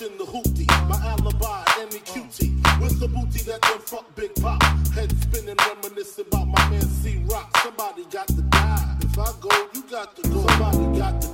In the hootie, my alibi, any cutie. With the booty that done fuck Big Pop. Head spinning, reminiscing about my man C Rock. Somebody got to die. If I go, you got to go. Somebody got to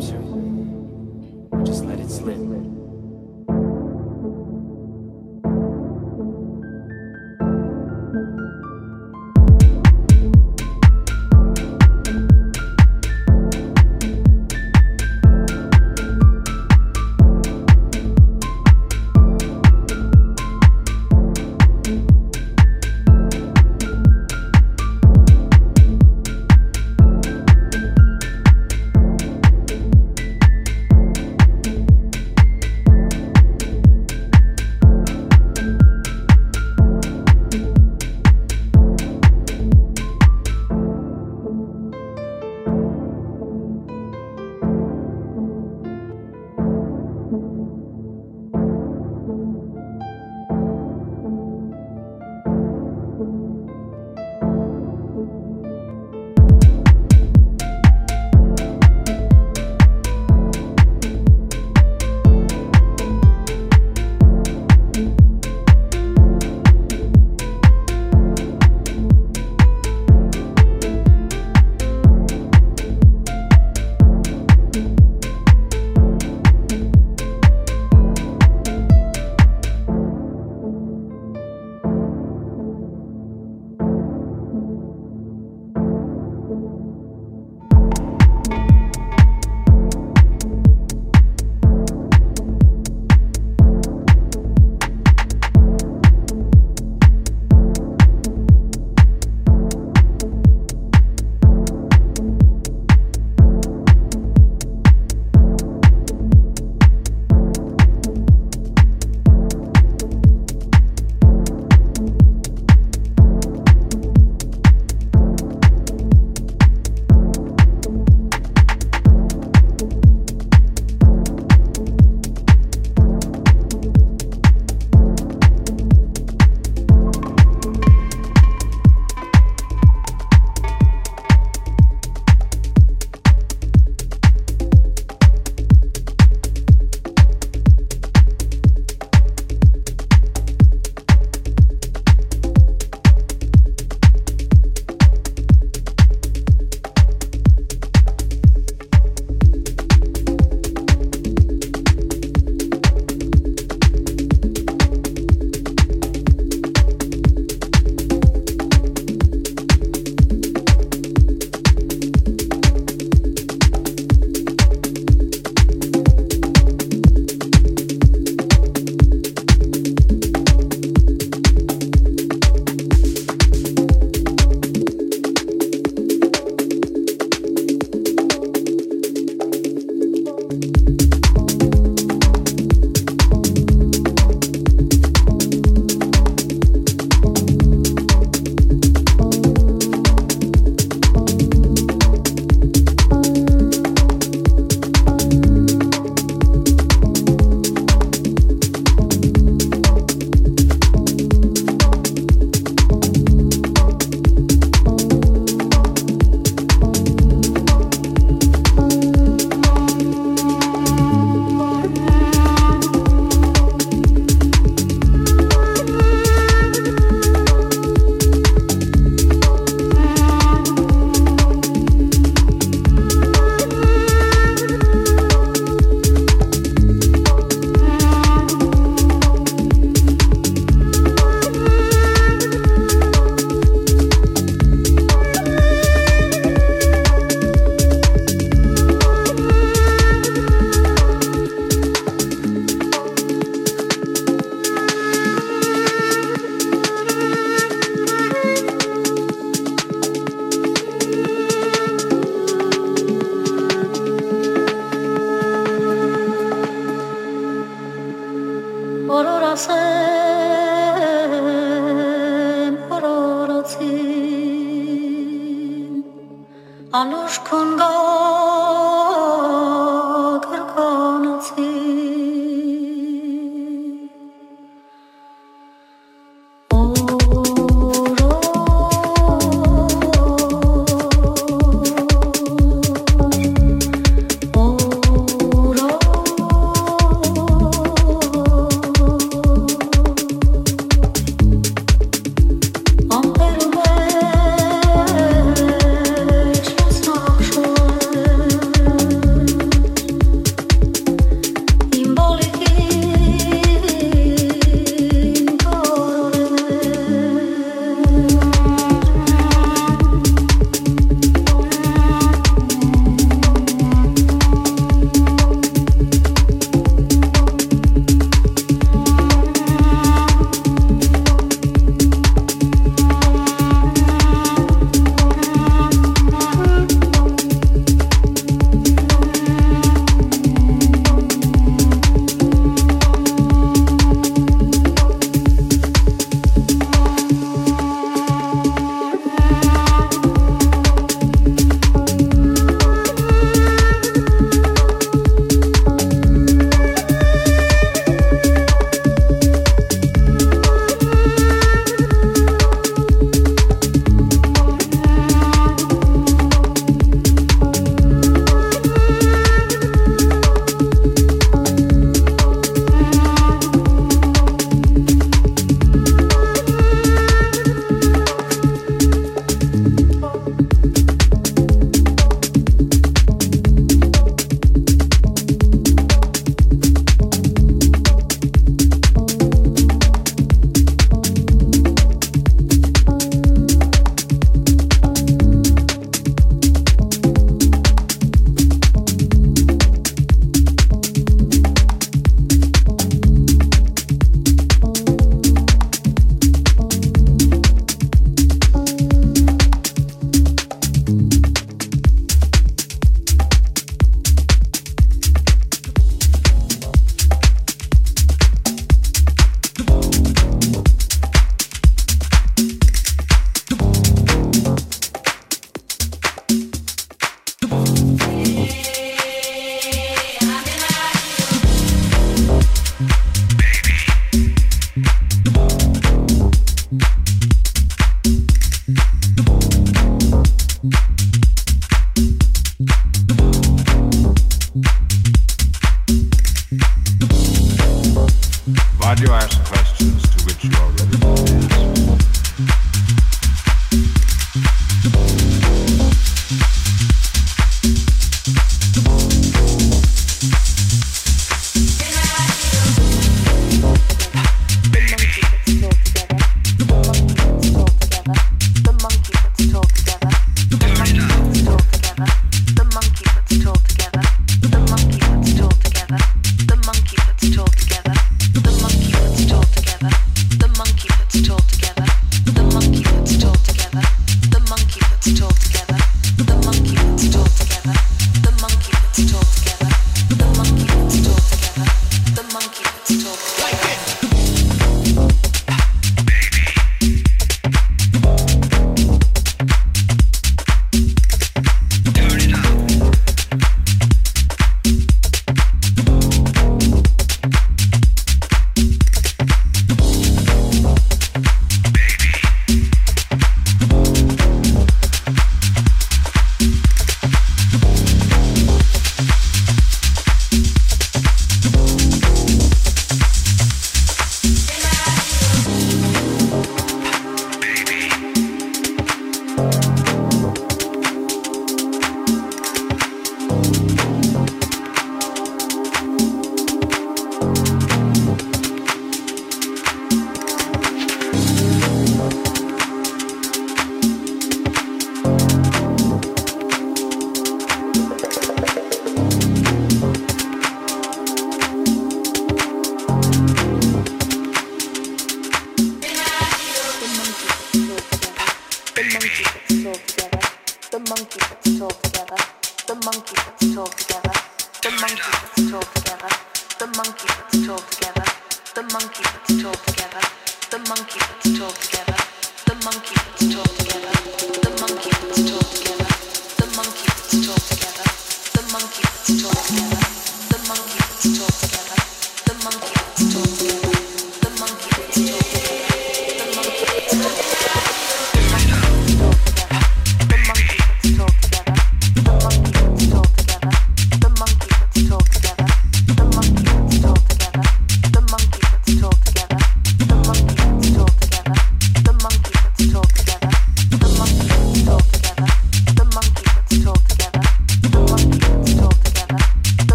just let it slip.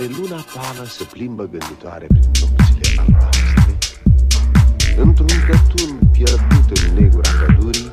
care luna pală se plimbă gânditoare prin nopțile albastre, într-un cătun pierdut în negura pădurii,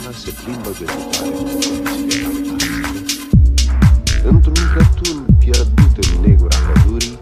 Iuliana se plimbă găsitoare Într-un cătun pierdut în negura pădurii,